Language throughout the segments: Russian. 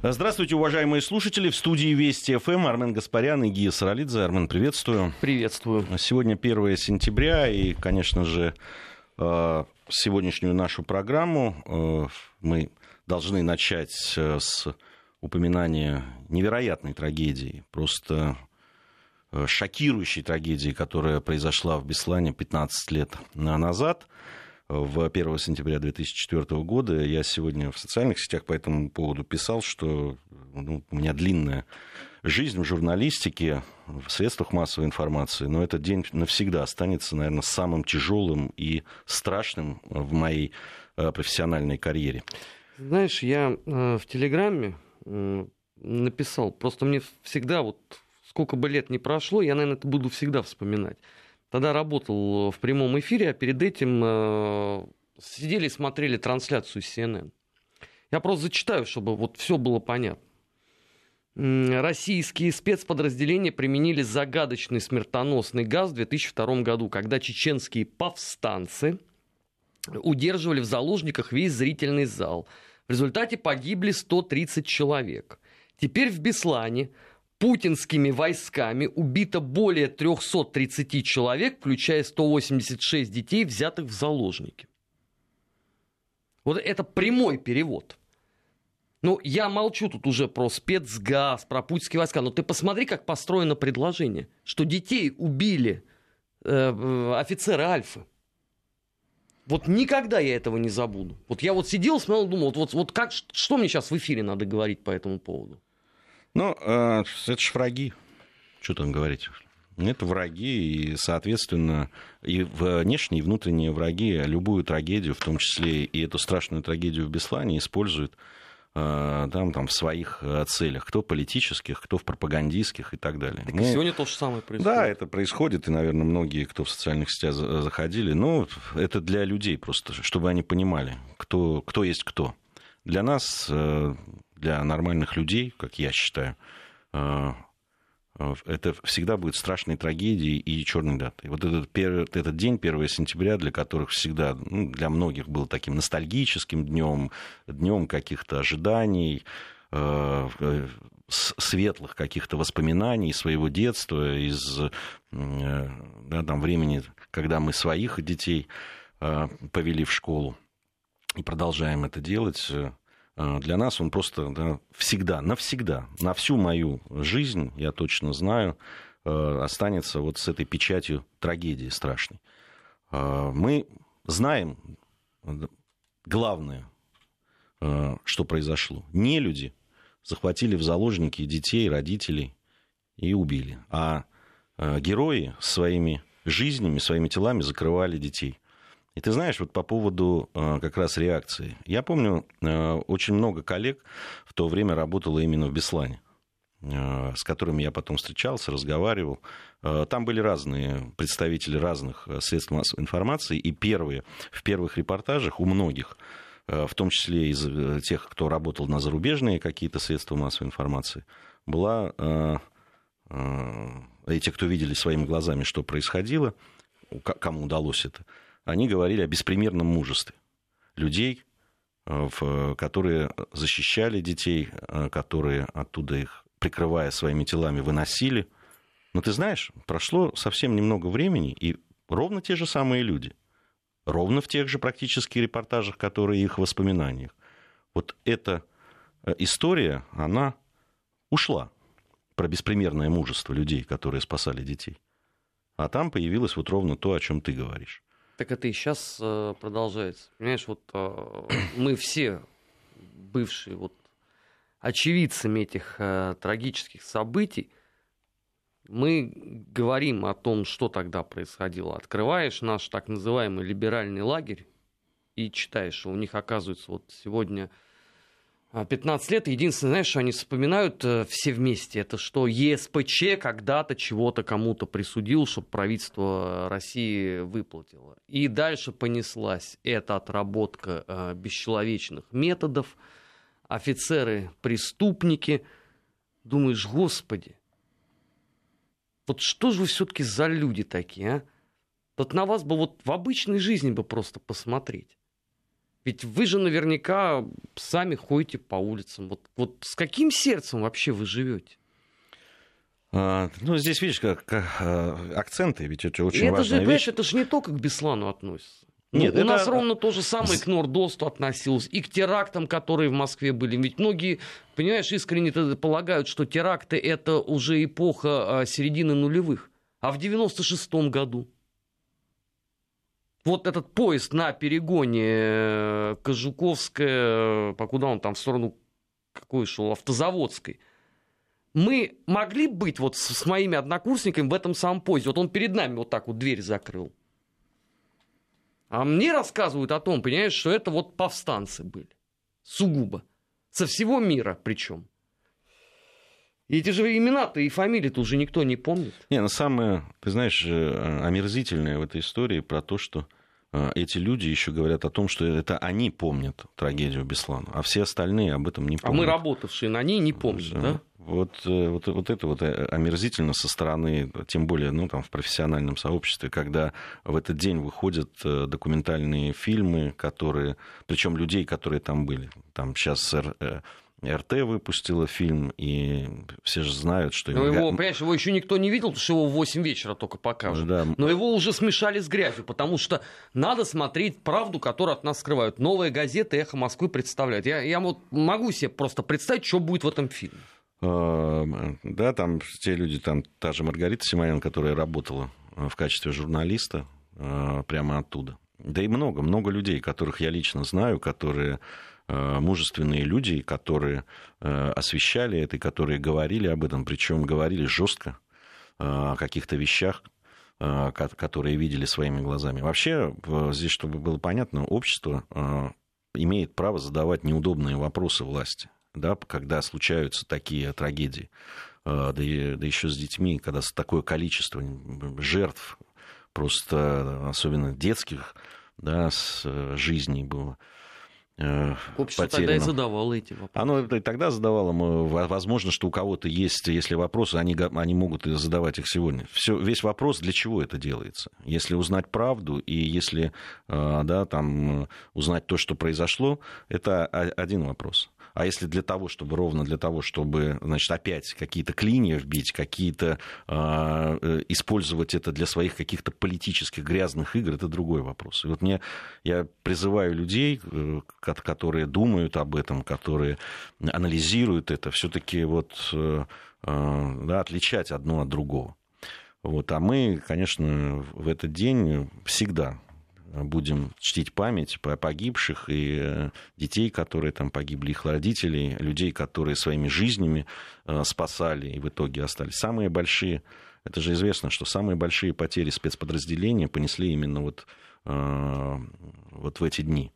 Здравствуйте, уважаемые слушатели. В студии Вести ФМ Армен Гаспарян и Гия Саралидзе. Армен, приветствую. Приветствую. Сегодня 1 сентября, и, конечно же, э, сегодняшнюю нашу программу э, мы должны начать с упоминания невероятной трагедии, просто э, шокирующей трагедии, которая произошла в Беслане 15 лет назад в 1 сентября 2004 года. Я сегодня в социальных сетях по этому поводу писал, что ну, у меня длинная жизнь в журналистике, в средствах массовой информации, но этот день навсегда останется, наверное, самым тяжелым и страшным в моей э, профессиональной карьере. Знаешь, я э, в Телеграме написал, просто мне всегда вот сколько бы лет не прошло, я, наверное, это буду всегда вспоминать. Тогда работал в прямом эфире, а перед этим э, сидели и смотрели трансляцию CNN. Я просто зачитаю, чтобы вот все было понятно. Российские спецподразделения применили загадочный смертоносный газ в 2002 году, когда чеченские повстанцы удерживали в заложниках весь зрительный зал. В результате погибли 130 человек. Теперь в Беслане путинскими войсками убито более 330 человек, включая 186 детей, взятых в заложники. Вот это прямой перевод. Ну, я молчу тут уже про спецгаз, про путинские войска, но ты посмотри, как построено предложение, что детей убили э, офицеры Альфы. Вот никогда я этого не забуду. Вот я вот сидел, смотрел, думал, вот, вот, вот как, что мне сейчас в эфире надо говорить по этому поводу? Ну, э, это же враги. Что там говорить? Это враги, и, соответственно, и внешние, и внутренние враги любую трагедию, в том числе и эту страшную трагедию в Беслане, используют э, там, там, в своих э, целях, кто политических, кто в пропагандистских и так далее. Так Мы... сегодня то же самое происходит. Да, это происходит, и, наверное, многие, кто в социальных сетях заходили, ну, это для людей просто, чтобы они понимали, кто, кто есть кто. Для нас для нормальных людей, как я считаю, э, э, это всегда будет страшной трагедией и черной датой. Вот этот, этот день, 1 сентября, для которых всегда, ну, для многих был таким ностальгическим днем, днем каких-то ожиданий, э, светлых каких-то воспоминаний своего детства, из да, там, времени, когда мы своих детей повели в школу и продолжаем это делать. А, для нас он просто да, всегда, навсегда, на всю мою жизнь, я точно знаю, а, останется вот с этой печатью трагедии страшной. А, мы знаем главное, что произошло. Не люди захватили в заложники детей, родителей и убили, а герои своими жизнями, своими телами закрывали детей – и ты знаешь, вот по поводу э, как раз реакции. Я помню, э, очень много коллег в то время работало именно в Беслане э, с которыми я потом встречался, разговаривал. Там были разные представители разных средств массовой информации, и первые, в первых репортажах у многих, в том числе из тех, кто работал на зарубежные какие-то средства массовой информации, была, и те, кто видели своими глазами, что происходило, кому удалось это, они говорили о беспримерном мужестве людей, э, которые защищали детей, э, которые оттуда их, прикрывая своими телами, выносили. Но ты знаешь, прошло совсем немного времени, и ровно те же самые люди, ровно в тех же практически репортажах, которые их воспоминаниях. Вот эта э, история, она ушла про беспримерное мужество людей, которые спасали детей. А там появилось вот ровно то, о чем ты говоришь. Так это и сейчас э, продолжается. Понимаешь, вот э, мы все бывшие вот очевидцами этих э, трагических событий, мы говорим о том, что тогда происходило. Открываешь наш так называемый либеральный лагерь и читаешь, что у них, оказывается, вот сегодня 15 а, лет. Единственное, знаешь, что они вспоминают э, все вместе, это что ЕСПЧ когда-то чего-то кому-то присудил, чтобы правительство России выплатило. И дальше понеслась эта отработка э, бесчеловечных методов, офицеры-преступники. Думаешь, господи, вот что же вы все-таки за люди такие, а? Вот на вас бы вот в обычной жизни бы просто посмотреть. Ведь вы же наверняка сами ходите по улицам. Вот, вот с каким сердцем вообще вы живете? А, ну, здесь, видишь, как, как а, акценты, ведь это очень это важная же, вещь. это же не только к Беслану относится. Ну, Нет, у это- нас ровно то же самое к Нордосту относилось, и к терактам, которые в Москве были. Ведь многие, понимаешь, искренне полагают, что теракты это уже эпоха а, середины нулевых. А в 96-м году вот этот поезд на перегоне э, Кожуковская, по куда он там в сторону какой шел, Автозаводской. Мы могли быть вот с, с моими однокурсниками в этом самом поезде. Вот он перед нами вот так вот дверь закрыл. А мне рассказывают о том, понимаешь, что это вот повстанцы были. Сугубо. Со всего мира причем. И эти же имена-то и фамилии-то уже никто не помнит. Не, ну самое, ты знаешь, э, омерзительное в этой истории про то, что э, эти люди еще говорят о том, что это они помнят трагедию Беслана, а все остальные об этом не А помнят. мы, работавшие на ней, не помним, да? Вот, э, вот, вот это вот омерзительно со стороны, тем более ну, там, в профессиональном сообществе, когда в этот день выходят документальные фильмы, которые, причем людей, которые там были. Там сейчас РТ выпустила фильм, и все же знают, что... Но им его, понимаешь, его еще никто не видел, потому что его в 8 вечера только покажут. Да, Но его уже смешали с грязью, потому что надо смотреть правду, которую от нас скрывают. Новая газета «Эхо Москвы» представляет. Я, я вот могу себе просто представить, что будет в этом фильме. Э, Да, там те люди, там та же Маргарита Симонян, которая работала э, в качестве журналиста э, прямо оттуда. Да и много, много людей, которых я лично знаю, которые мужественные люди, которые э, освещали это, и которые говорили об этом, причем говорили жестко э, о каких-то вещах, э, ко- которые видели своими глазами. Вообще, э, здесь, чтобы было понятно, общество э, имеет право задавать неудобные вопросы власти, да, когда случаются такие трагедии, Э, да, и- да еще с детьми, когда такое количество жертв, просто особенно детских, да, с э, жизней было. Э, Общество тогда и задавало эти вопросы. Оно и тогда задавало, возможно, что у кого-то есть, если вопросы, они, они могут задавать их сегодня. Все, весь вопрос, для чего это делается. Если узнать правду и если э, да, там, э, узнать то, что произошло, это один вопрос. А если для того, чтобы ровно для того, чтобы, значит, опять какие-то клинья вбить, какие-то э, э, использовать это для своих каких-то политических грязных игр, это другой вопрос. И вот мне я призываю людей, э, ко- которые думают об этом, которые анализируют это, все-таки вот э, э, да, отличать одно от другого. Вот. А мы, конечно, в этот день всегда будем чтить память по погибших и э, детей, которые там погибли, их родителей, людей, которые своими жизнями э, спасали и в итоге остались. Самые большие, это же известно, что самые большие потери спецподразделения понесли именно вот, э, вот в эти дни.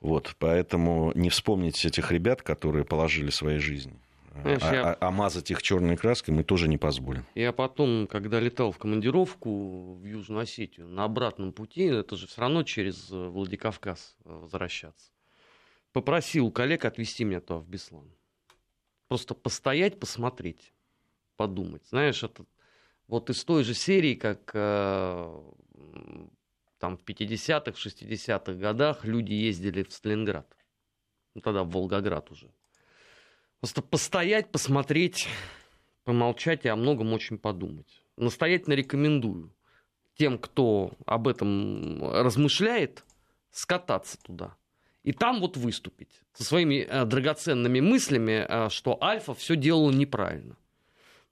Вот, поэтому не вспомнить этих ребят, которые положили свои жизни. Знаешь, а, я- а- а мазать их черной краской мы тоже не позволим. Я потом, когда летал в командировку в Южную Осетию, на обратном пути, это же все равно через э, Владикавказ э, возвращаться, попросил коллег отвезти меня туда, в Беслан. Просто постоять, посмотреть, подумать. Знаешь, это вот из той же серии, как э, там в 50-х, 60-х годах люди ездили в Сталинград. Ну, тогда в Волгоград уже. Просто постоять, посмотреть, помолчать и о многом очень подумать. Настоятельно рекомендую тем, кто об этом размышляет, скататься туда. И там вот выступить со своими э, драгоценными мыслями, э, что Альфа все делала неправильно.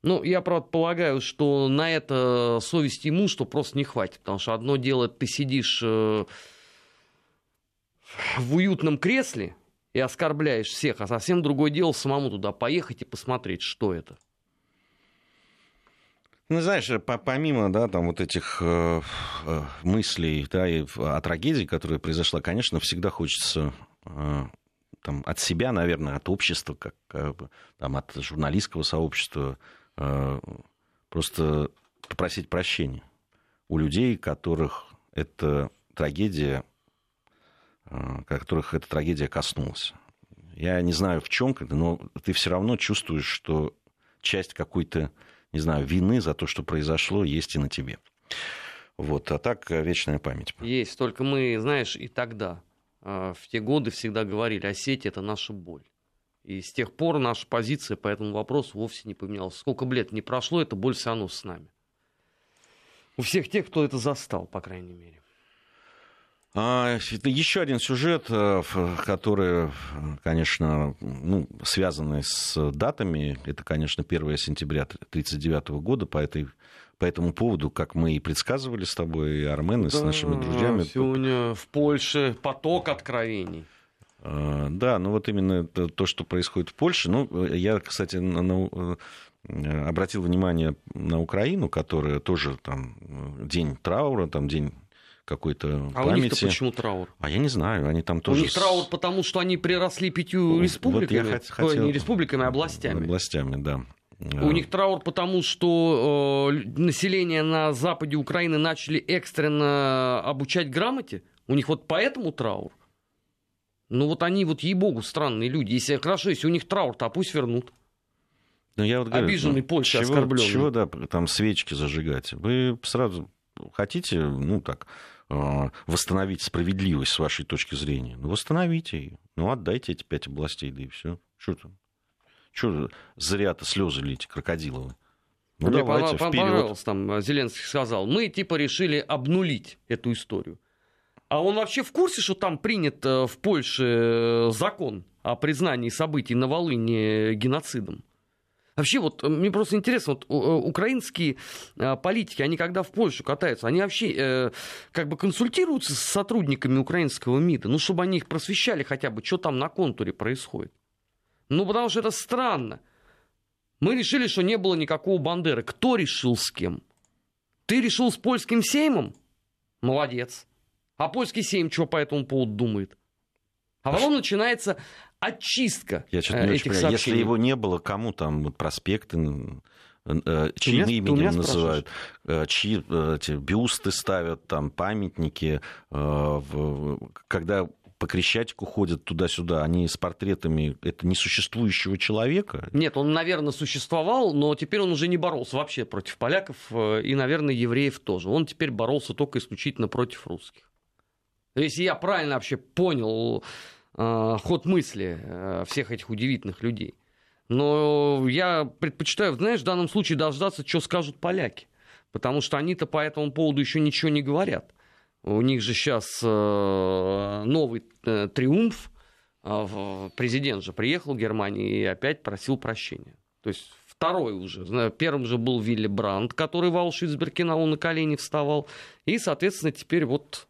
Ну, я, правда, полагаю, что на это совести ему, что просто не хватит. Потому что одно дело, ты сидишь э, в уютном кресле и оскорбляешь всех, а совсем другое дело самому туда поехать и посмотреть, что это. Ну, знаешь, по- помимо, да, там вот этих э, э, мыслей, да, и о трагедии, которая произошла, конечно, всегда хочется э, там, от себя, наверное, от общества, как, э, там, от журналистского сообщества, э, просто попросить прощения у людей, которых эта трагедия, э, которых эта трагедия коснулась. Я не знаю в чем, но ты все равно чувствуешь, что часть какой-то не знаю, вины за то, что произошло, есть и на тебе. Вот, а так э, вечная память. Есть, только мы, знаешь, и тогда в те годы всегда говорили, Осетия это наша боль. И с тех пор наша позиция по этому вопросу вовсе не поменялась. Сколько бы лет не прошло, эта боль все равно с нами. У всех тех, кто это застал, по крайней мере. А, еще один сюжет, э, который, конечно, ну, связанный с датами. Это, конечно, 1 сентября 1939 года. По, этой, по этому поводу, как мы и предсказывали с тобой, и Армен, и да, с нашими друзьями. Сегодня в Польше поток откровений. А, да, ну вот именно то, что происходит в Польше. Ну, я, кстати, на, э, обратил внимание на Украину, которая тоже там день траура, там день какой-то а памяти. у них-то почему траур? А я не знаю, они там тоже... У них траур, потому что они приросли пятью республиками, вот я хотел... не республиками, а областями. Областями, да. У них траур, потому что э, население на западе Украины начали экстренно обучать грамоте. У них вот поэтому траур. Ну вот они вот, ей-богу, странные люди. Если хорошо, если у них траур, то пусть вернут. Ну, я вот говорю, Обиженный ну, Польша, чего, оскорбленный. Чего, да, там свечки зажигать? Вы сразу хотите, ну так, э, восстановить справедливость с вашей точки зрения, ну восстановите ее. Ну отдайте эти пять областей, да и все. Что там? Что зря-то слезы лить, крокодиловые? Ну, Мне давайте, понравилось, там Зеленский сказал, мы типа решили обнулить эту историю. А он вообще в курсе, что там принят э, в Польше э, закон о признании событий на Волыне геноцидом? Вообще, вот мне просто интересно, вот украинские а, политики, они когда в Польшу катаются, они вообще э, как бы консультируются с сотрудниками украинского МИДа, ну, чтобы они их просвещали хотя бы, что там на контуре происходит. Ну, потому что это странно. Мы решили, что не было никакого Бандеры. Кто решил с кем? Ты решил с польским сеймом? Молодец. А польский сейм что по этому поводу думает? А потом начинается очистка Я что-то не э, этих очень сообщений. Если его не было, кому там проспекты, э, чьим именем называют, э, чьи эти бюсты ставят, там памятники, когда по Крещатику ходят туда-сюда, они с портретами это несуществующего человека? Нет, он, наверное, существовал, но теперь он уже не боролся вообще против поляков и, наверное, евреев тоже. Он теперь боролся только исключительно против русских. Если я правильно вообще понял э, ход мысли э, всех этих удивительных людей. Но я предпочитаю, знаешь, в данном случае дождаться, что скажут поляки. Потому что они-то по этому поводу еще ничего не говорят. У них же сейчас э, новый триумф. Президент же приехал в Германию и опять просил прощения. То есть второй уже. Первым же был Вилли Брандт, который в Аушвиц-Биркенау на колени вставал. И, соответственно, теперь вот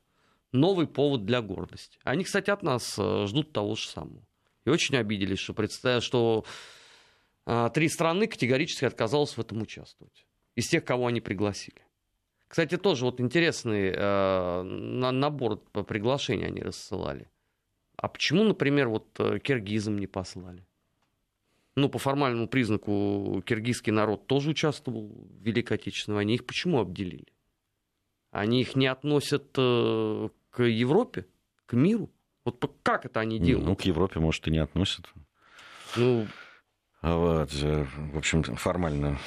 новый повод для гордости. Они, кстати, от нас э, ждут того же самого. И очень обиделись, что, представь, что а, три страны категорически отказалось в этом участвовать. Из тех, кого они пригласили. Кстати, тоже вот интересный э, набор приглашений они рассылали. А почему, например, вот э, киргизам не послали? Ну, по формальному признаку, киргизский народ тоже участвовал в Великой Отечественной войне. Их почему обделили? Они их не относят э, к Европе, к миру? Вот как это они делают? Ну, к Европе, может, и не относят. Ну... Вот, э, в общем, формально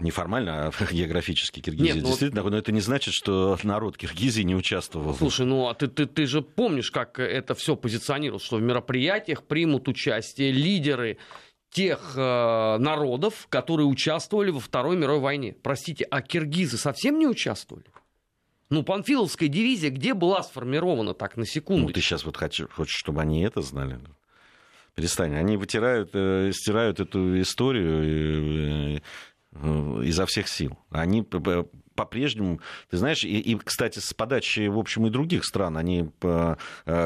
неформально, а географически Киргизия Нет, ну, действительно, но это не значит, что народ Киргизии не участвовал. Слушай, ну а ты, ты, ты же помнишь, как это все позиционировалось, что в мероприятиях примут участие лидеры тех э, народов, которые участвовали во Второй мировой войне. Простите, а киргизы совсем не участвовали? Ну, Панфиловская дивизия где была сформирована, так, на секунду? Ну, ты сейчас вот хочешь, хочешь, чтобы они это знали? Перестань. Они вытирают, э, стирают эту историю э, э, изо всех сил. Они по-прежнему, ты знаешь, и, и, кстати, с подачи, в общем, и других стран, они, э,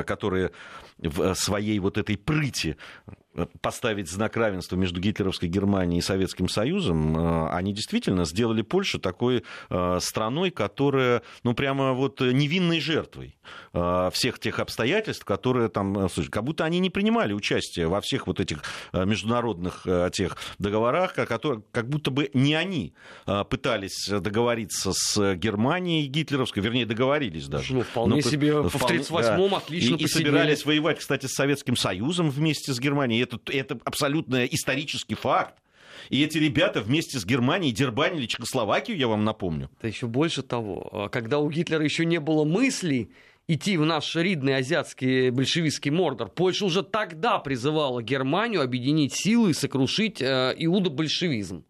которые в своей вот этой прыти поставить знак равенства между гитлеровской Германией и Советским Союзом, э, они действительно сделали Польшу такой э, страной, которая, ну, прямо вот невинной жертвой э, всех тех обстоятельств, которые там, слушай, как будто они не принимали участие во всех вот этих международных тех договорах, которые, как будто бы не они пытались договориться с Германией гитлеровской, вернее, договорились даже. Ну, вполне Но, себе в 1938-м отлично и, и собирались воевать, кстати, с Советским Союзом вместе с Германией это, это абсолютно исторический факт. И эти ребята вместе с Германией дербанили Чехословакию, я вам напомню. Это еще больше того. А когда у Гитлера еще не было мыслей идти в наш ридный азиатский большевистский мордор. Польша уже тогда призывала Германию объединить силы и сокрушить э, иудо-большевизм.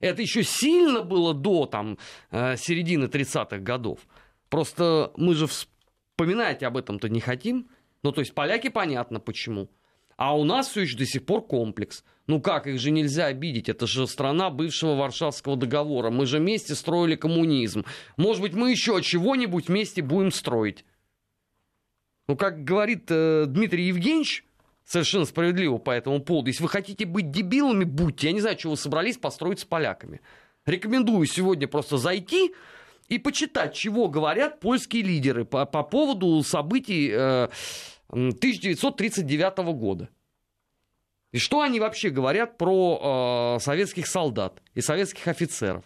Это еще сильно было до там, э, середины 30-х годов. Просто мы же вспоминать об этом-то не хотим. Ну, то есть поляки понятно почему. А у нас все еще до сих пор комплекс. Ну как, их же нельзя обидеть. Это же страна бывшего Варшавского договора. Мы же вместе строили коммунизм. Может быть, мы еще чего-нибудь вместе будем строить. Ну, как говорит э, Дмитрий Евгеньевич, совершенно справедливо по этому поводу, если вы хотите быть дебилами, будьте. Я не знаю, что вы собрались построить с поляками. Рекомендую сегодня просто зайти и почитать, чего говорят польские лидеры по, по поводу событий э, 1939 года. И что они вообще говорят про э, советских солдат и советских офицеров?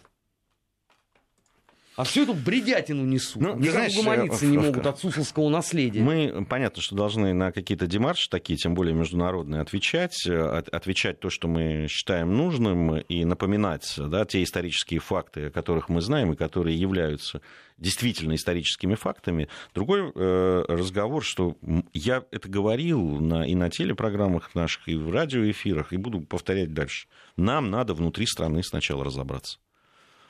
А всю эту бредятину несут. Ну, Никак знаешь, угомониться не могут от сусловского наследия. Мы, понятно, что должны на какие-то демарши такие, тем более международные, отвечать. Э, отвечать то, что мы считаем нужным, и напоминать да, те исторические факты, о которых мы знаем, и которые являются действительно историческими фактами. Другой э, разговор, что я это говорил на, и на телепрограммах наших, и в радиоэфирах, и буду повторять дальше. Нам надо внутри страны сначала разобраться.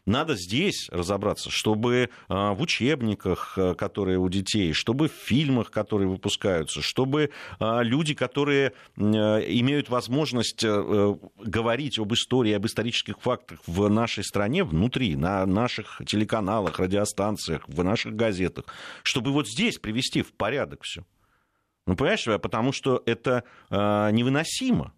Надо здесь разобраться, чтобы а, в учебниках, а, которые у детей, чтобы в фильмах, которые выпускаются, чтобы а, люди, которые имеют возможность говорить об истории, об исторических фактах в нашей стране, внутри, на наших телеканалах, радиостанциях, в наших газетах, чтобы вот здесь привести в порядок все. Ну, понимаешь, потому что это невыносимо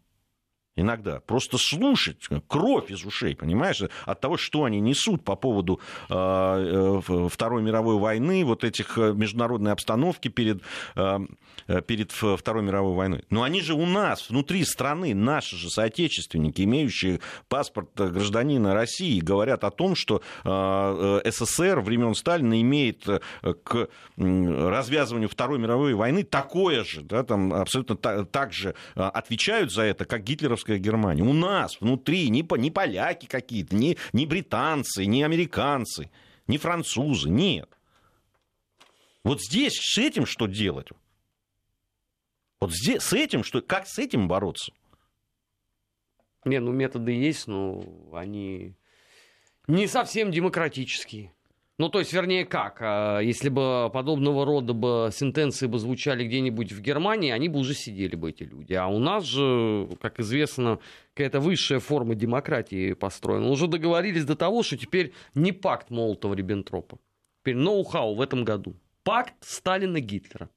иногда. Просто слушать, кровь из ушей, понимаешь, от того, что они несут по поводу э, э Второй мировой войны, вот этих э, международной обстановки перед, э, э, перед Второй мировой войной. Но они же у нас, внутри страны, наши же соотечественники, имеющие паспорт гражданина России, говорят о том, что э, СССР времен Сталина имеет к развязыванию Второй мировой войны такое же, да, там абсолютно так же отвечают за это, как гитлеровская нацистская Германия. У нас внутри не, не поляки какие-то, не, не британцы, не американцы, не французы. Нет. Вот здесь с этим что делать? Вот здесь с этим что? Как с этим бороться? Не, ну методы есть, но они не совсем демократические. Ну, то есть, вернее, как? А, если бы подобного рода бы сентенции бы звучали где-нибудь в Германии, они бы уже сидели бы, эти люди. А у нас же, как известно, какая-то высшая форма демократии построена. Уже договорились до того, что теперь не пакт Молотова-Риббентропа. Теперь ноу-хау в этом году. Пакт Сталина-Гитлера.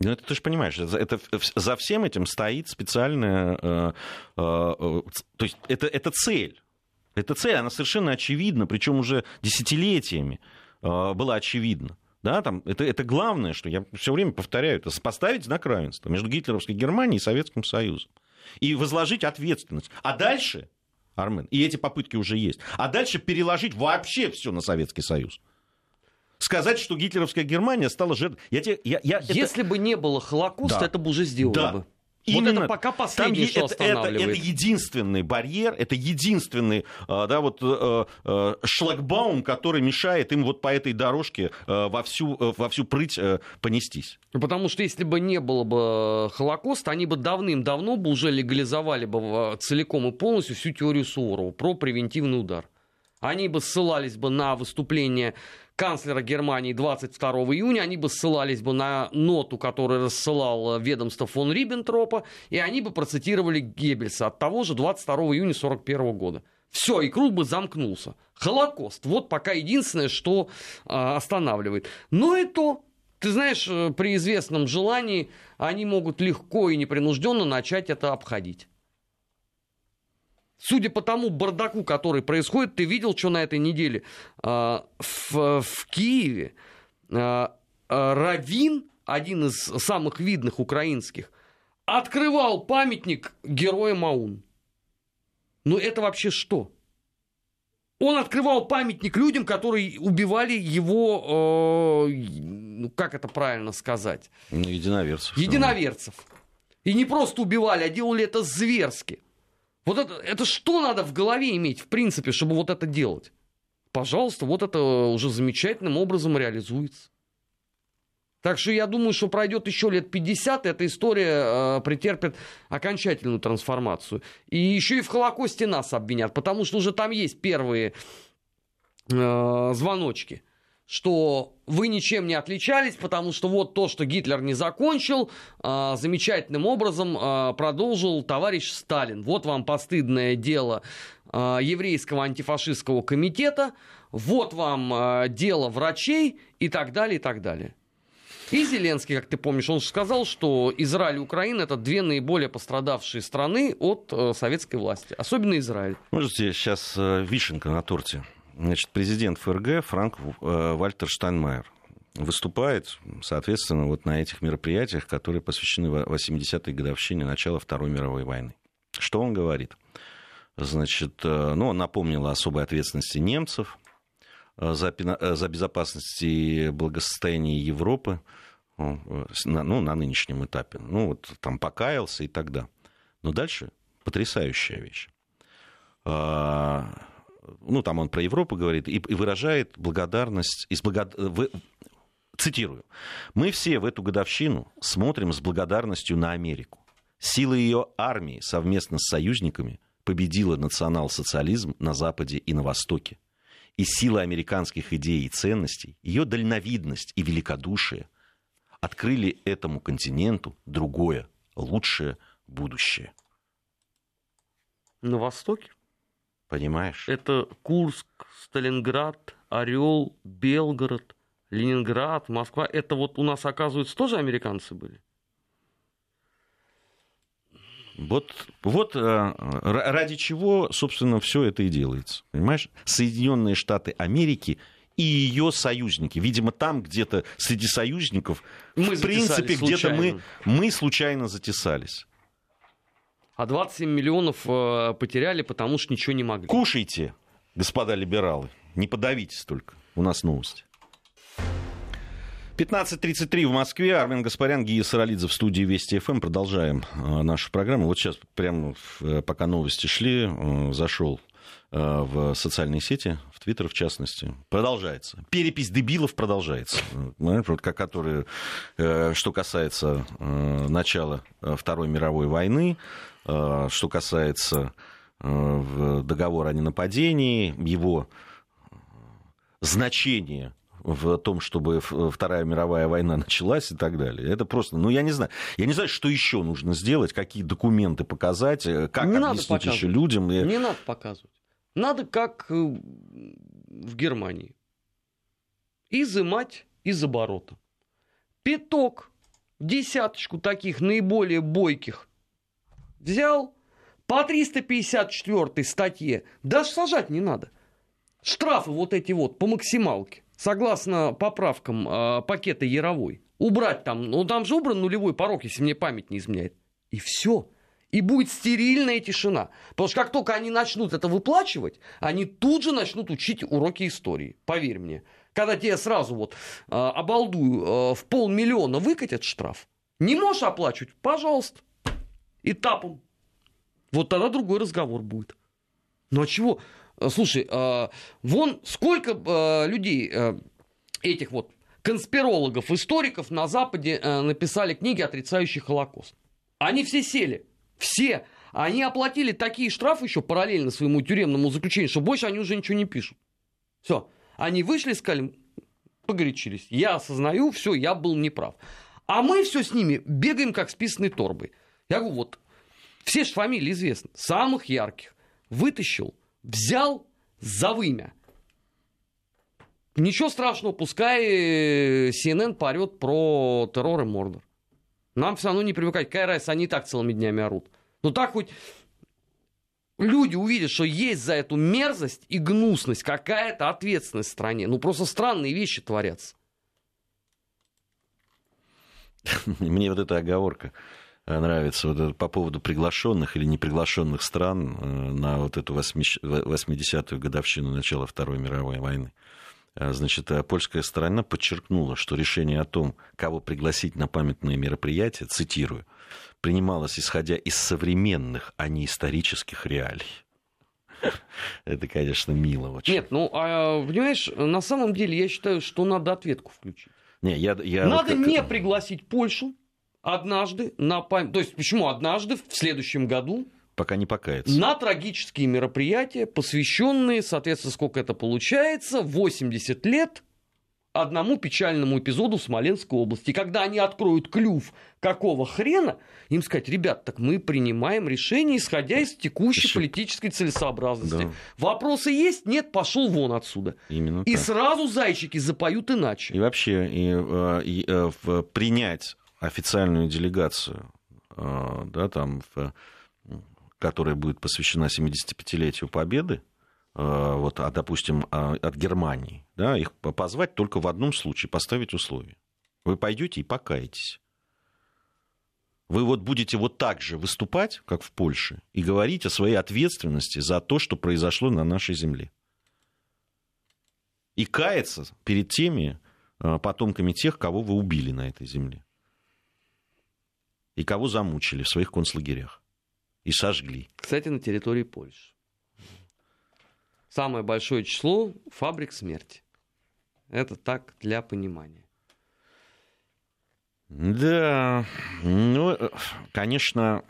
Ну, это ты же понимаешь, это, это, за всем этим стоит специальная... Э, э, э, то есть это, это цель. Эта цель, она совершенно очевидна, причем уже десятилетиями э, была очевидна. Да, там, это, это главное, что я все время повторяю, это поставить знак равенства между гитлеровской Германией и Советским Союзом. И возложить ответственность. А дальше, Армен, и эти попытки уже есть, а дальше переложить вообще все на Советский Союз сказать, что гитлеровская Германия стала жертвой. Я тебе, я, я, Если это... бы не было Холокоста, да. это бы уже сделали да. бы. Именно, вот это пока последнее, там, что это, это, это единственный барьер, это единственный а, да, вот, э, э, шлагбаум, который мешает им вот по этой дорожке э, во всю, во всю прыть понестись. Потому что если бы не было бы Холокоста, они бы давным-давно бы уже легализовали бы целиком и полностью всю теорию Суворова про превентивный удар. Они бы ссылались бы на выступление канцлера Германии 22 июня, они бы ссылались бы на ноту, которую рассылал ведомство фон Риббентропа, и они бы процитировали Геббельса от того же 22 июня 1941 года. Все, и круг бы замкнулся. Холокост. Вот пока единственное, что э, останавливает. Но и то, ты знаешь, э, при известном желании они могут легко и непринужденно начать это обходить. Судя по тому бардаку, который происходит, ты видел, что на этой неделе а, в, в Киеве а, а, Равин, один из самых видных украинских, открывал памятник героя Маун. Ну это вообще что? Он открывал памятник людям, которые убивали его, э, ну как это правильно сказать? Ну, единоверцев. Единоверцев. И не просто убивали, а делали это зверски. Вот это, это что надо в голове иметь, в принципе, чтобы вот это делать? Пожалуйста, вот это уже замечательным образом реализуется. Так что я думаю, что пройдет еще лет 50, и эта история э, претерпит окончательную трансформацию. И еще и в Холокосте нас обвинят, потому что уже там есть первые э, звоночки что вы ничем не отличались, потому что вот то, что Гитлер не закончил, э, замечательным образом э, продолжил товарищ Сталин. Вот вам постыдное дело э, еврейского антифашистского комитета, вот вам дело врачей и так далее, и так далее. И Зеленский, как ты помнишь, он же сказал, что Израиль и Украина это две наиболее пострадавшие страны от советской власти, особенно Израиль. Можете сейчас вишенка на торте. Значит, президент ФРГ Франк э, Вальтер Штайнмайер выступает, соответственно, вот на этих мероприятиях, которые посвящены 80-й годовщине начала Второй мировой войны. Что он говорит? Значит, э, ну, он напомнил о особой ответственности немцев э, за, за безопасность и благосостояние Европы ну, на, нынешнем этапе. Ну, вот там покаялся и тогда. Но дальше потрясающая вещь а, ну, там он про Европу говорит, и, и выражает благодарность, из благод... в... цитирую, «Мы все в эту годовщину смотрим с благодарностью на Америку. Сила ее армии совместно с союзниками победила национал-социализм на Западе и на Востоке. И сила американских идей и ценностей, ее дальновидность и великодушие открыли этому континенту другое, лучшее будущее. На Востоке? Понимаешь? Это Курск, Сталинград, Орел, Белгород, Ленинград, Москва. Это вот у нас, оказывается, тоже американцы были? Вот, вот э, ради чего, собственно, все это и делается. Понимаешь? Соединенные Штаты Америки и ее союзники. Видимо, там где-то среди союзников, мы в принципе, где-то мы, мы случайно затесались а 27 миллионов э, потеряли, потому что ничего не могли. Кушайте, господа либералы, не подавитесь только. У нас новости. 15.33 в Москве. Армен Гаспарян, Гия Саралидзе в студии Вести ФМ. Продолжаем э, нашу программу. Вот сейчас, прямо э, пока новости шли, зашел в социальные сети, в Твиттер в частности. Продолжается. Перепись дебилов продолжается. Которые, что касается начала Второй мировой войны, что касается э, договора о ненападении, его значение в том, чтобы Вторая мировая война началась и так далее. Это просто, ну, я не знаю. Я не знаю, что еще нужно сделать, какие документы показать, э, как не объяснить еще людям. Не надо показывать. Надо как в Германии. Изымать из оборота. Пяток, десяточку таких наиболее бойких взял по 354 статье, даже сажать не надо. Штрафы вот эти вот по максималке, согласно поправкам э, пакета Яровой. Убрать там, ну там же убран нулевой порог, если мне память не изменяет. И все. И будет стерильная тишина. Потому что как только они начнут это выплачивать, они тут же начнут учить уроки истории. Поверь мне. Когда тебе сразу вот э, обалдую э, в полмиллиона выкатят штраф, не можешь оплачивать, пожалуйста этапом. Вот тогда другой разговор будет. Ну а чего? Э, слушай, э, вон сколько э, людей, этих вот конспирологов, историков на Западе написали книги, отрицающие Холокост. Они все сели. Все. Они оплатили такие штрафы еще параллельно своему тюремному заключению, что больше они уже ничего не пишут. Все. Они вышли сказали, погорячились. Я осознаю, все, я был неправ. А мы все с ними бегаем, как с писаной торбой. Я говорю, вот, все же фамилии известны, самых ярких. Вытащил, взял за вымя. Ничего страшного, пускай CNN порет про террор и Мордор. Нам все равно не привыкать. Какая разница, они и так целыми днями орут. Но так хоть люди увидят, что есть за эту мерзость и гнусность какая-то ответственность в стране. Ну, просто странные вещи творятся. Мне вот эта оговорка Э, нравится вот это, по поводу приглашенных или неприглашенных стран э, на вот эту 80-ю годовщину начала Второй мировой войны. Э, значит, польская сторона подчеркнула, что решение о том, кого пригласить на памятные мероприятия, цитирую, принималось исходя из современных, а не исторических реалий. Это, конечно, мило очень. Нет, ну, а, понимаешь, на самом деле я считаю, что надо ответку включить. Не, я, я Надо вот как- не пригласить Польшу однажды на память. То есть, почему однажды в следующем году Пока не покаяться. на трагические мероприятия, посвященные, соответственно, сколько это получается, 80 лет одному печальному эпизоду в Смоленской области. И когда они откроют клюв, какого хрена, им сказать, ребят, так мы принимаем решение, исходя из текущей Еще- политической целесообразности. Да. Вопросы есть? Нет, пошел вон отсюда. Именно И так. сразу зайчики запоют иначе. И вообще и, э, и, э, в- принять официальную делегацию, э, да, там, которая будет посвящена 75-летию Победы, э, вот, а, допустим, а, от Германии, да, их по- позвать только в одном случае, поставить условия. Вы пойдете и покаетесь. Вы вот будете вот так же выступать, как в Польше, и говорить о своей ответственности за то, что произошло на нашей земле. И каяться перед теми э, потомками тех, кого вы убили на этой земле. И кого замучили в своих концлагерях. И сожгли. Кстати, на территории Польши. Самое большое число фабрик смерти. Это так для понимания. Да, ну, конечно,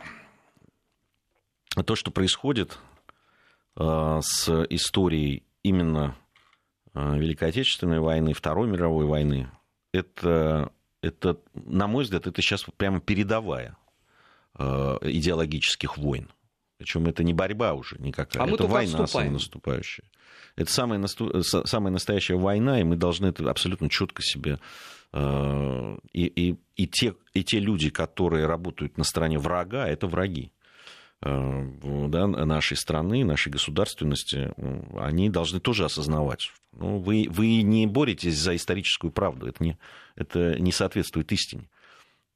то, что происходит э, с историей именно э, Великой Отечественной войны, Второй мировой войны, это, это на мой взгляд, это сейчас прямо передовая э, идеологических войн. Причем это не борьба уже никакая, А это война отступаем. самая наступающая. Это самая, насту- с- самая настоящая война, и мы должны это абсолютно четко себе... э, И, и, и, те, и те люди, которые работают на стороне врага, это враги э, да, нашей страны, нашей государственности, э, они должны тоже осознавать. Ну, вы, вы не боретесь за историческую правду, это не, это не соответствует истине.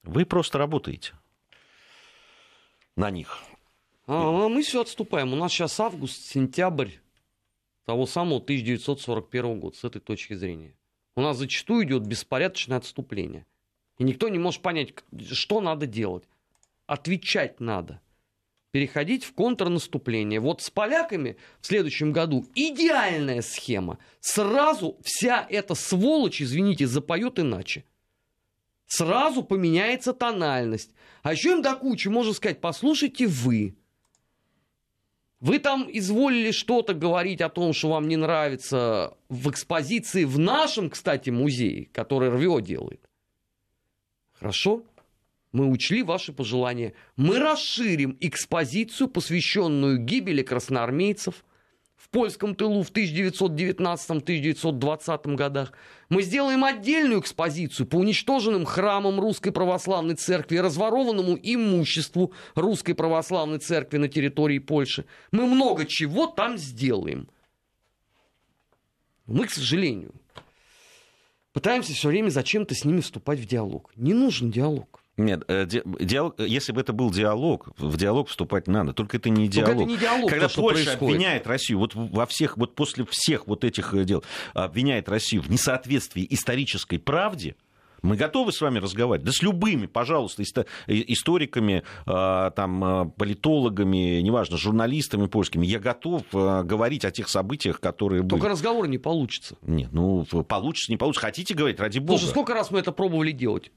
Вы просто работаете на них. А, а мы все отступаем. У нас сейчас август, сентябрь того самого 1941 года, с этой точки зрения. У нас зачастую идет беспорядочное отступление. И никто не может понять, что надо делать. Отвечать надо. Переходить в контрнаступление. Вот с поляками в следующем году идеальная схема. Сразу вся эта сволочь, извините, запоет иначе. Сразу поменяется тональность. А еще им до кучи можно сказать, послушайте вы. Вы там изволили что-то говорить о том, что вам не нравится в экспозиции в нашем, кстати, музее, который РВО делает. Хорошо? Мы учли ваши пожелания. Мы расширим экспозицию, посвященную гибели красноармейцев в польском тылу в 1919-1920 годах. Мы сделаем отдельную экспозицию по уничтоженным храмам Русской Православной Церкви разворованному имуществу Русской Православной Церкви на территории Польши. Мы много чего там сделаем. Мы, к сожалению, пытаемся все время зачем-то с ними вступать в диалог. Не нужен диалог. Нет, э, ди- диалог, если бы это был диалог, в диалог вступать надо. Только это не Только диалог. это не диалог, Когда то, Польша происходит. обвиняет Россию, вот во всех, вот после всех вот этих э, дел, обвиняет Россию в несоответствии исторической правде, мы готовы с вами разговаривать. Да с любыми, пожалуйста, историками, э, там, э, политологами, неважно, журналистами польскими. Я готов э, говорить о тех событиях, которые были. Только разговора не получится. Нет, ну, получится, не получится. Хотите говорить, ради бога. Слушай, сколько раз мы это пробовали делать?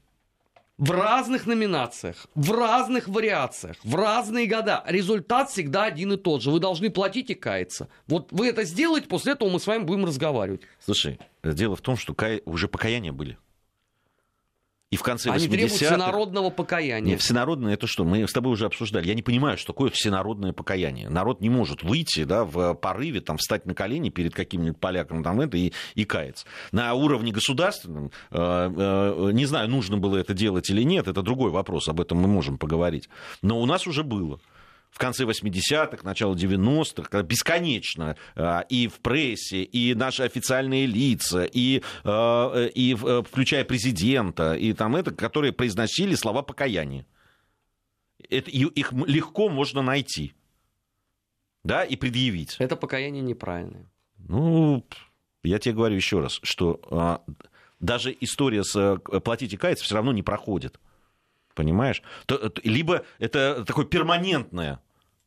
В разных номинациях, в разных вариациях, в разные года. Результат всегда один и тот же. Вы должны платить и каяться. Вот вы это сделаете, после этого мы с вами будем разговаривать. Слушай, дело в том, что кая- уже покаяния были. И в конце Они требуют 80-х... всенародного покаяния. Нет, всенародное это что? Мы с тобой уже обсуждали. Я не понимаю, что такое всенародное покаяние. Народ не может выйти да, в порыве, там, встать на колени перед каким-нибудь поляком там, это, и, и каяться. На уровне государственном, э, э, не знаю, нужно было это делать или нет, это другой вопрос, об этом мы можем поговорить. Но у нас уже было. В конце 80-х, начало 90-х, когда бесконечно э, и в прессе, и наши официальные лица, и, э, и э, включая президента, и там это, которые произносили слова покаяния. Это, их легко можно найти, да, и предъявить. Это покаяние неправильное. Ну, я тебе говорю еще раз, что а, даже история с э, платить и каяться все равно не проходит. Понимаешь? То- то- либо это такое перманентное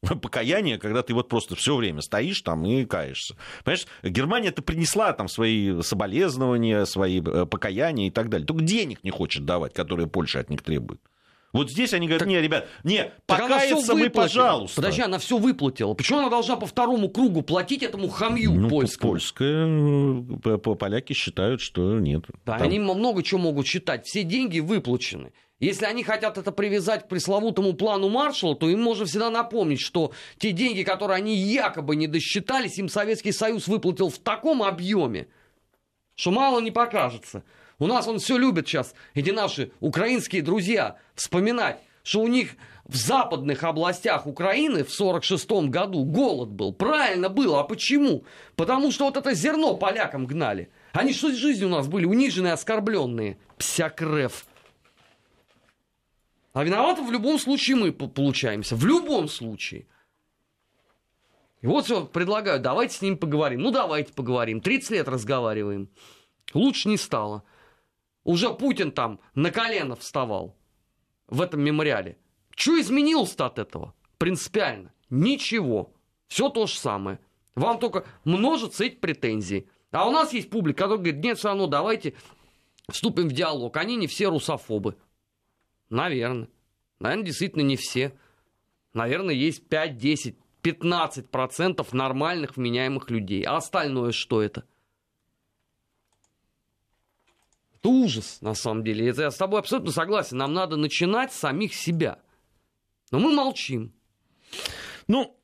покаяние, когда ты вот просто все время стоишь там и каешься. Понимаешь, Германия-то принесла там свои соболезнования, свои э, покаяния и так далее. Только денег не хочет давать, которые Польша от них требует. Вот здесь они говорят, так, не, ребят, не, покаяться мы, пожалуйста. Подожди, она все выплатила. Почему она должна по второму кругу платить этому хамью ну, польскому? Польское, э, поляки считают, что нет. Да, Там... они много чего могут считать. Все деньги выплачены. Если они хотят это привязать к пресловутому плану Маршалла, то им можно всегда напомнить, что те деньги, которые они якобы не досчитались, им Советский Союз выплатил в таком объеме, что мало не покажется. У нас он все любит сейчас, эти наши украинские друзья, вспоминать, что у них в западных областях Украины в 1946 году голод был. Правильно было. А почему? Потому что вот это зерно полякам гнали. Они что жизнь у нас были униженные, оскорбленные. Псякрев. А виноваты в любом случае мы получаемся. В любом случае. И вот все предлагаю, давайте с ним поговорим. Ну, давайте поговорим. 30 лет разговариваем. Лучше не стало. Уже Путин там на колено вставал в этом мемориале. Что изменилось-то от этого? Принципиально. Ничего. Все то же самое. Вам только множатся эти претензии. А у нас есть публика, которая говорит, нет, все равно давайте вступим в диалог. Они не все русофобы. Наверное. Наверное, действительно не все. Наверное, есть 5, 10, 15 процентов нормальных вменяемых людей. А остальное что это? Это ужас, на самом деле. Это я с тобой абсолютно согласен. Нам надо начинать с самих себя. Но мы молчим. Ну,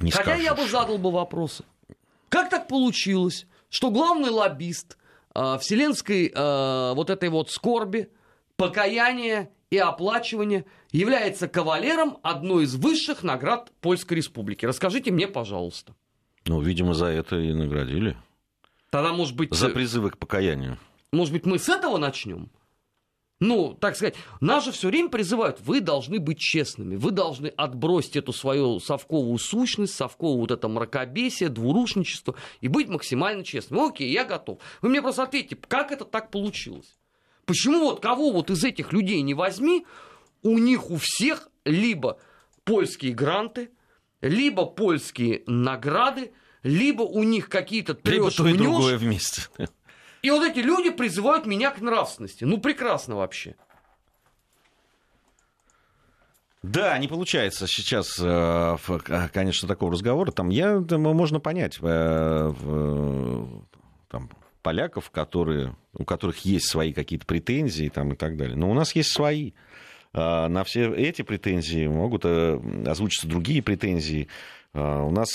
не Хотя скажешь. я бы задал бы вопросы. Как так получилось, что главный лоббист э, вселенской э, вот этой вот скорби, покаяния и оплачивания является кавалером одной из высших наград Польской Республики. Расскажите мне, пожалуйста. Ну, видимо, за это и наградили. Тогда, может быть... За призывы к покаянию. Может быть, мы с этого начнем? Ну, так сказать, нас же все время призывают, вы должны быть честными, вы должны отбросить эту свою совковую сущность, совковую вот это мракобесие, двурушничество и быть максимально честным. Окей, я готов. Вы мне просто ответьте, как это так получилось? Почему вот кого вот из этих людей не возьми, у них у всех либо польские гранты, либо польские награды, либо у них какие-то Либо то и другое вместе. И вот эти люди призывают меня к нравственности. Ну, прекрасно вообще. Да, не получается сейчас, э, конечно, такого разговора. Там я, можно понять, э, там, поляков, которые, у которых есть свои какие-то претензии там, и так далее. Но у нас есть свои. А, на все эти претензии могут э, озвучиться другие претензии. А, у нас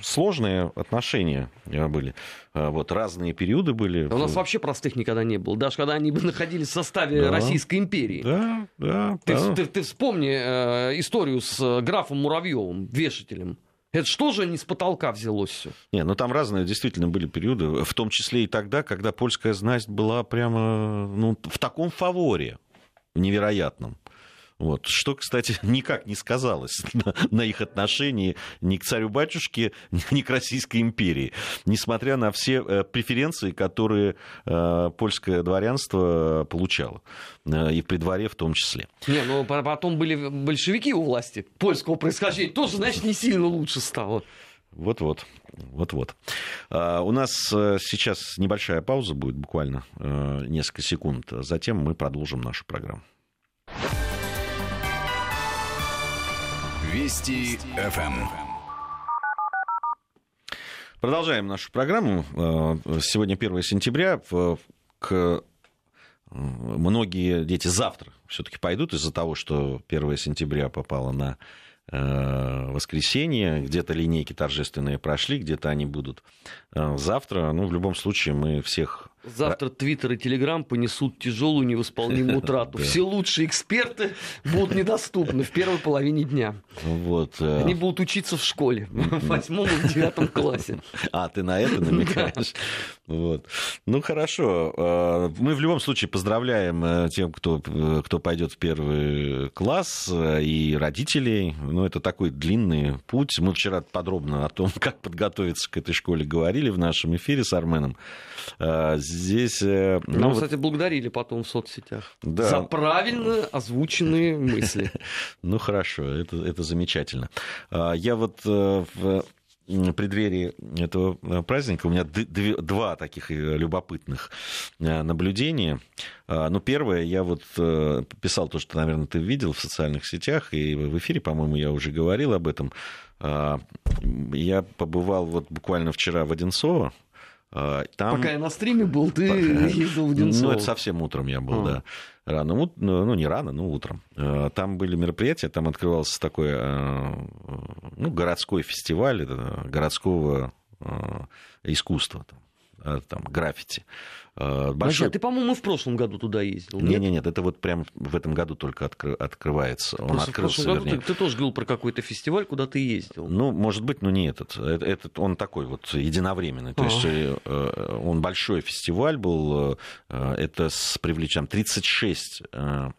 сложные отношения э, были. А, вот разные периоды были. Да у нас вообще простых никогда не было. Даже когда они находились в составе да. Российской империи. Да, да. Ты, да. ты, ты, вспомни э, историю с э, графом Муравьевым, вешателем. Это что же не с потолка взялось все? Не, ну там разные действительно были периоды, в том числе и тогда, когда польская знасть была прямо ну, в таком фаворе невероятном. Вот. Что, кстати, никак не сказалось на, на их отношении ни к царю-батюшке, ни к Российской империи. Несмотря на все э, преференции, которые э, польское дворянство получало. Э, и при дворе в том числе. Не, ну потом были большевики у власти польского происхождения. Тоже, значит, не сильно лучше стало. Вот-вот. Вот-вот. А, у нас сейчас небольшая пауза будет, буквально несколько секунд. Затем мы продолжим нашу программу. Вести ФМ. Продолжаем нашу программу. Э, сегодня 1 сентября. К э, многие дети завтра все-таки пойдут из-за того, что 1 сентября попало на э, воскресенье, где-то линейки торжественные прошли, где-то они будут завтра. Ну, в любом случае, мы всех Завтра Твиттер и Телеграм понесут тяжелую невосполнимую утрату. Все лучшие эксперты будут недоступны в первой половине дня. Вот. Э, Они будут учиться в школе, в восьмом и девятом классе. А, ты на это намекаешь? Вот. Ну, хорошо. Э, мы в любом случае поздравляем э, тем, кто, кто пойдет в первый класс, и родителей. Ну, это такой длинный путь. Мы вчера подробно о том, как подготовиться к этой школе, говорили в нашем эфире с Арменом здесь... Э, ну, Нам, вот... кстати, благодарили потом в соцсетях да. за правильно озвученные мысли. Ну, хорошо, это, это замечательно. А, я вот э, в преддверии этого э, праздника у меня два таких любопытных наблюдения. А, ну, первое, я вот писал то, что, наверное, ты видел в социальных сетях, и в эфире, по-моему, я уже говорил об этом. А, я побывал вот буквально вчера в Одинцово, там... Пока я на стриме был, ты ездил в Одинцово. Ну, это совсем утром я был, а. да. Рано, ну, ну, не рано, но утром. А, там были мероприятия, там открывался такой ну, городской фестиваль городского искусства, там, там граффити. Э, большой... Значит, ты, по-моему, в прошлом году туда ездил. Нет, нет, нет, это вот прям в этом году только откры... открывается. Он Просто открылся, в прошлом году ты, ты тоже говорил про какой-то фестиваль, куда ты ездил. Ну, может быть, но не этот. Э, этот он такой вот единовременный. То есть э, он большой фестиваль был. Это с привлечением 36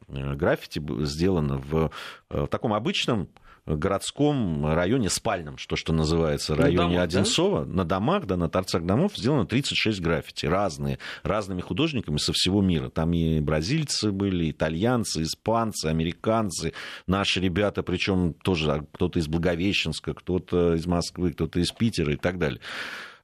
граффити сделано в, в таком обычном городском районе спальном, что, что называется, районе на домах, Одинцова, да? на домах, да, на торцах домов сделано 36 граффити, разные, разными художниками со всего мира. Там и бразильцы были, итальянцы, испанцы, американцы, наши ребята, причем тоже кто-то из Благовещенска, кто-то из Москвы, кто-то из Питера и так далее.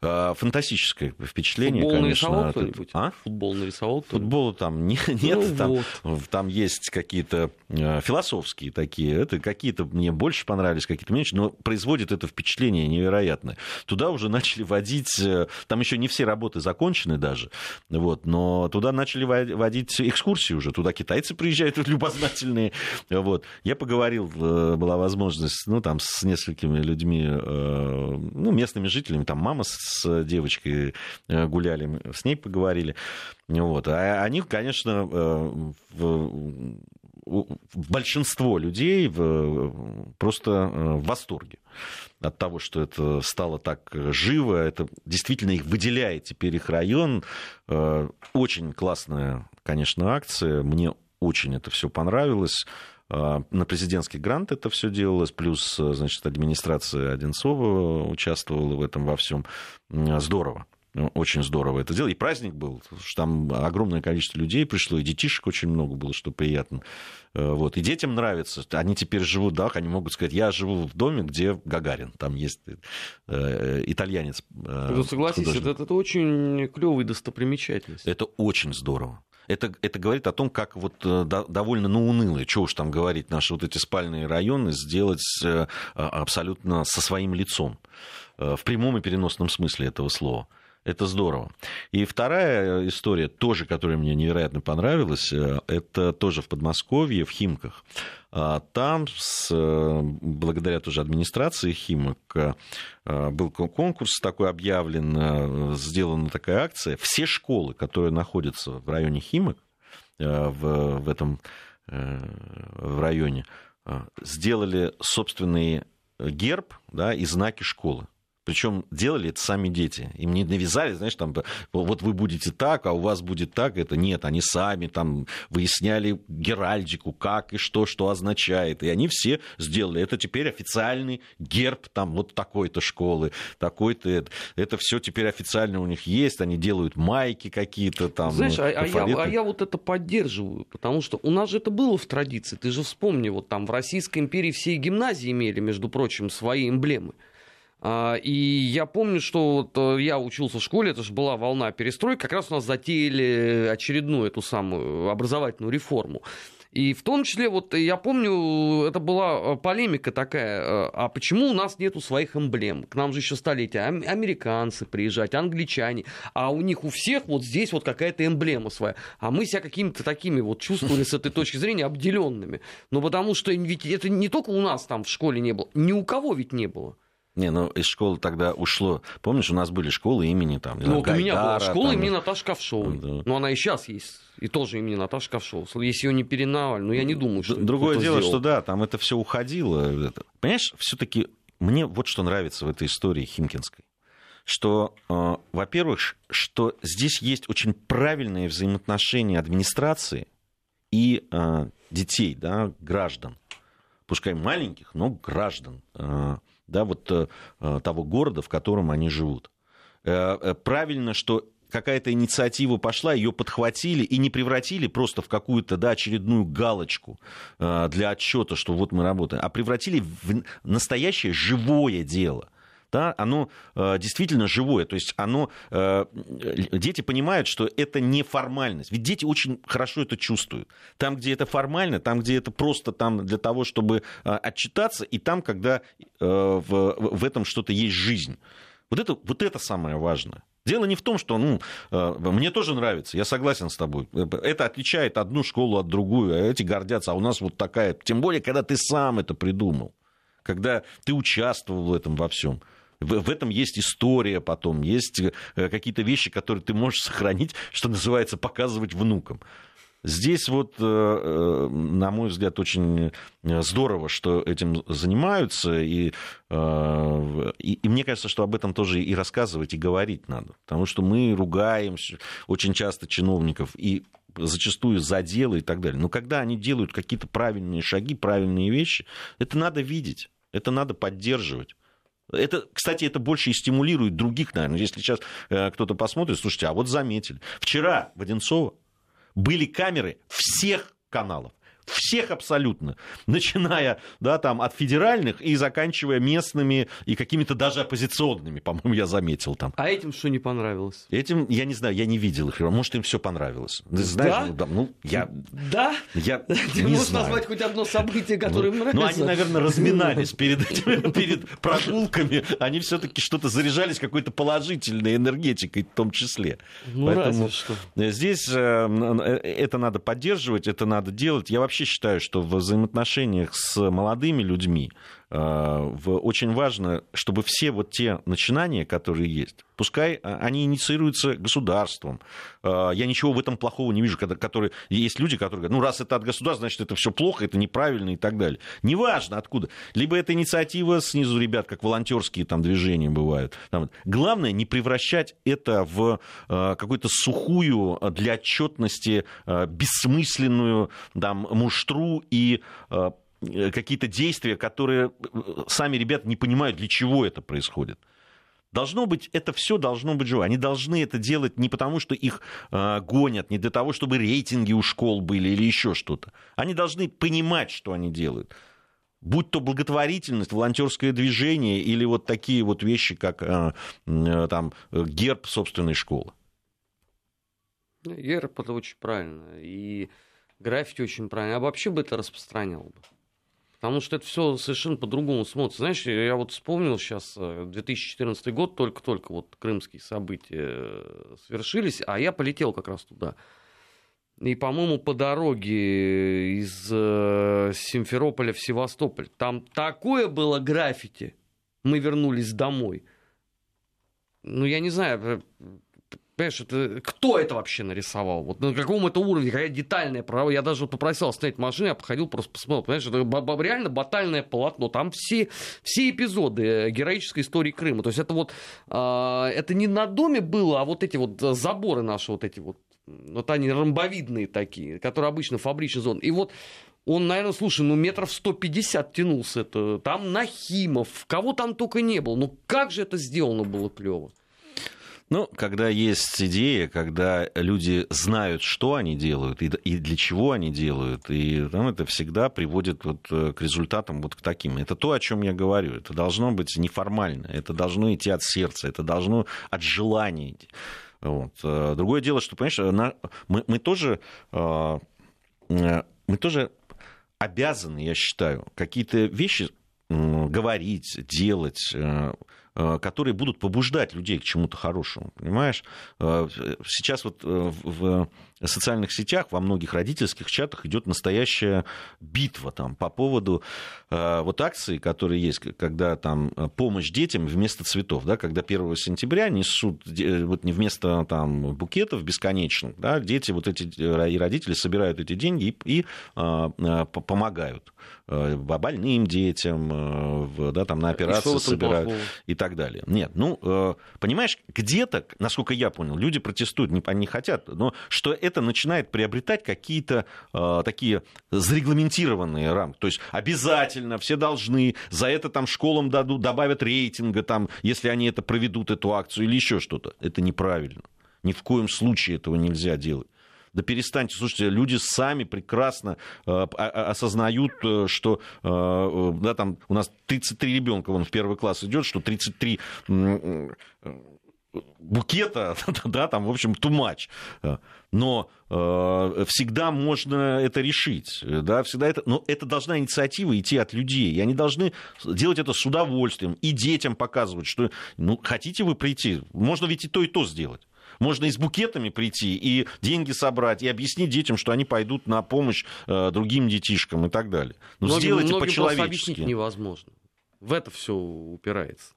А, фантастическое впечатление, Футбол конечно. нарисовал кто-нибудь? А? Футбол нарисовал кто Футбола там не, нет, ну, там, вот. там есть какие-то а, философские такие, это какие-то мне больше понравились, какие-то меньше, но производит это впечатление невероятное. Туда уже начали водить, э, там еще не все работы закончены даже, вот, но туда начали водить экскурсии уже, туда китайцы приезжают любознательные, вот. Я поговорил, э, была возможность, ну, там, с несколькими людьми, э, ну, местными жителями, там, мама с с девочкой э, гуляли, с ней поговорили. Вот. А они, конечно, э, большинство людей просто э, в восторге от того, что это стало так живо, это действительно их выделяет теперь их район. Очень классная, конечно, акция. Мне очень это все понравилось. На президентский грант это все делалось, плюс, значит, администрация Одинцова участвовала в этом во всем. Здорово. Ну, очень здорово это дело. И праздник был, что там огромное количество людей пришло, и детишек очень много было, что приятно. Э, вот. И детям нравится. Они теперь живут, да, они могут сказать, я живу в доме, где Гагарин. Там есть э, итальянец. Э, ну, согласись, это, это очень клевая достопримечательность. Это очень здорово это, это говорит о том, как вот э, довольно ну, унылые, что уж там говорить, наши вот эти спальные районы сделать э, а, абсолютно со своим лицом, э, в прямом и переносном смысле этого слова. Это здорово. И вторая история, тоже, которая мне невероятно понравилась, это тоже в Подмосковье, в Химках. А там, с, благодаря тоже администрации Химок, был конкурс такой объявлен, сделана такая акция. Все школы, которые находятся в районе Химок, в, в этом в районе, сделали собственный герб да, и знаки школы. Причем делали это сами дети. Им не навязали, знаешь, там, вот вы будете так, а у вас будет так. Это нет, они сами там выясняли геральдику, как и что, что означает. И они все сделали. Это теперь официальный герб там вот такой-то школы, такой-то. Это, это все теперь официально у них есть. Они делают майки какие-то там. Знаешь, а, а, я, а я вот это поддерживаю, потому что у нас же это было в традиции. Ты же вспомни, вот там в Российской империи все гимназии имели, между прочим, свои эмблемы. А, и я помню, что вот э, я учился в школе, это же была волна перестройки, как раз у нас затеяли очередную эту самую образовательную реформу. И в том числе, вот я помню, это была э, полемика такая, э, а почему у нас нету своих эмблем? К нам же еще столетия американцы приезжать, англичане, а у них у всех вот здесь вот какая-то эмблема своя. А мы себя какими-то такими вот чувствовали с этой точки зрения обделенными. Ну потому что ведь это не только у нас там в школе не было, ни у кого ведь не было. Не, ну из школы тогда ушло. Помнишь, у нас были школы имени там. Ну, вот у меня была школа там... имени Наташи Ковшовой. Да. Ну, она и сейчас есть. И тоже имени Наташи Ковшовой. Если ее не переименовали, ну я не думаю, что. Другое дело, сделал. что да, там это все уходило. Понимаешь, все-таки мне вот что нравится в этой истории Химкинской. Что, э, во-первых, что здесь есть очень правильные взаимоотношения администрации и э, детей, да, граждан. Пускай маленьких, но граждан. Э, да, вот э, э, того города, в котором они живут. Э, правильно, что какая-то инициатива пошла, ее подхватили и не превратили просто в какую-то да, очередную галочку для отчета, что вот мы работаем, а превратили в настоящее живое дело да, оно э, действительно живое. То есть оно, э, дети понимают, что это не формальность. Ведь дети очень хорошо это чувствуют. Там, где это формально, там, где это просто там для того, чтобы э, отчитаться, и там, когда э, в, в этом что-то есть жизнь. Вот это, вот это самое важное. Дело не в том, что ну, э, мне тоже нравится, я согласен с тобой. Это отличает одну школу от другую, а эти гордятся, а у нас вот такая. Тем более, когда ты сам это придумал, когда ты участвовал в этом во всем. В, этом есть история потом, есть э, какие-то вещи, которые ты можешь сохранить, что называется, показывать внукам. Здесь вот, э, э, на мой взгляд, очень здорово, что этим занимаются, и, и, и мне кажется, что об этом тоже и рассказывать, и говорить надо, потому что мы ругаем очень часто чиновников, и зачастую за дело и так далее. Но когда они делают какие-то правильные шаги, правильные вещи, это надо видеть, это надо поддерживать. Это, кстати, это больше и стимулирует других, наверное. Если сейчас э, кто-то посмотрит, слушайте, а вот заметили. Вчера в Одинцово были камеры всех каналов всех абсолютно, начиная да, там, от федеральных и заканчивая местными и какими-то даже оппозиционными, по-моему, я заметил там. А этим что не понравилось? Этим, я не знаю, я не видел их. Может, им все понравилось. Ты знаешь, да? ну, да, ну я... Да? Я Ты можешь знаю. назвать хоть одно событие, которое ну, им нравится? Ну, они, наверное, разминались перед, перед прогулками. Они все-таки что-то заряжались какой-то положительной энергетикой в том числе. Ну, Поэтому что. Здесь э, э, это надо поддерживать, это надо делать. Я вообще вообще считаю, что в взаимоотношениях с молодыми людьми очень важно, чтобы все вот те начинания, которые есть, пускай а, они инициируются государством. Э, я ничего в этом плохого не вижу, когда, которые, есть люди, которые говорят, ну раз это от государства, значит это все плохо, это неправильно и так далее. Неважно откуда. Либо это инициатива снизу ребят, как волонтерские там движения бывают. Там. Главное не превращать это в какую-то сухую для отчетности бессмысленную там, муштру и какие-то действия, которые э, сами ребята не понимают, для чего это происходит. Должно быть, это все должно быть живо. Они должны это делать не потому, что их э, гонят, не для того, чтобы рейтинги у школ были или еще что-то. Они должны понимать, что они делают. Будь то благотворительность, волонтерское движение или вот такие вот вещи, как э, э, там, герб собственной школы. Герб это очень правильно. И граффити очень правильно. Я вообще бы это распространял бы. Потому что это все совершенно по-другому смотрится. Знаешь, я вот вспомнил сейчас 2014 э, год, только-только вот крымские события э, свершились, а я полетел как раз туда. И, по-моему, по дороге из э, Симферополя в Севастополь, там такое было граффити. Мы вернулись домой. Ну, я не знаю, Понимаешь, это, кто это вообще нарисовал? Вот на каком это уровне, какая детальная право. Я даже вот попросил остановить машину, я походил, просто посмотрел. Понимаешь, это реально батальное полотно. Там все, все эпизоды э, героической истории Крыма. То есть это вот, э, это не на доме было, а вот эти вот заборы наши, вот эти вот, вот они ромбовидные такие, которые обычно фабричный зон. И вот он, наверное, слушай, ну метров 150 тянулся это. Там Нахимов, кого там только не было. Ну как же это сделано было клево. Ну, когда есть идея, когда люди знают, что они делают и, и для чего они делают, и там, это всегда приводит вот э, к результатам вот к таким. Это то, о чем я говорю. Это должно быть неформально, это должно идти от сердца, это должно от желания Вот. Э, другое дело, что, понимаешь, мы, мы тоже э, мы тоже обязаны, я считаю, какие-то вещи говорить, делать, Э, которые будут побуждать людей к чему-то хорошему, понимаешь? Э, сейчас вот э, в социальных сетях, во многих родительских чатах идет настоящая битва там по поводу вот акции, которые есть, когда там помощь детям вместо цветов, да, когда 1 сентября несут вот не вместо там букетов бесконечных, да, дети вот эти и родители собирают эти деньги и, и помогают больным детям, да, там на операции собирают. Плохого? И так далее. Нет, ну, э, понимаешь, где-то, насколько я понял, люди протестуют, не, они хотят, но что это начинает приобретать какие-то э, такие зарегламентированные рамки. То есть обязательно все должны, за это там школам дадут, добавят рейтинга, там, если они это проведут, эту акцию или еще что-то. Это неправильно. Ни в коем случае этого нельзя делать. Да перестаньте, слушайте, люди сами прекрасно э, осознают, э, что э, да, там у нас 33 ребенка, вон в первый класс идет, что 33 э, букета, да, там, в общем, тумач. Но э, всегда можно это решить, да, всегда это, но это должна инициатива идти от людей, и они должны делать это с удовольствием, и детям показывать, что, ну, хотите вы прийти, можно ведь и то, и то сделать. Можно и с букетами прийти, и деньги собрать, и объяснить детям, что они пойдут на помощь э, другим детишкам и так далее. Но многим, сделайте по-человечески. объяснить невозможно. В это все упирается.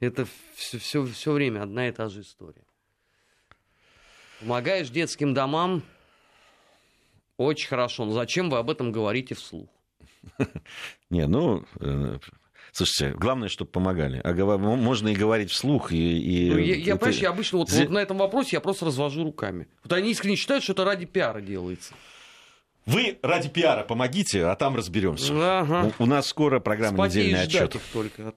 Это все, все, все время одна и та же история. Помогаешь детским домам, очень хорошо. Но зачем вы об этом говорите вслух? Не, ну, э, Слушайте, главное, чтобы помогали. А можно и говорить вслух. И, и ну, я, я, это... понимаешь, я обычно вот, вот на этом вопросе я просто развожу руками. Вот они искренне считают, что это ради пиара делается. Вы ради пиара помогите, а там разберемся. Ага. У, у нас скоро программа Спотеешь «Недельный отчет». только.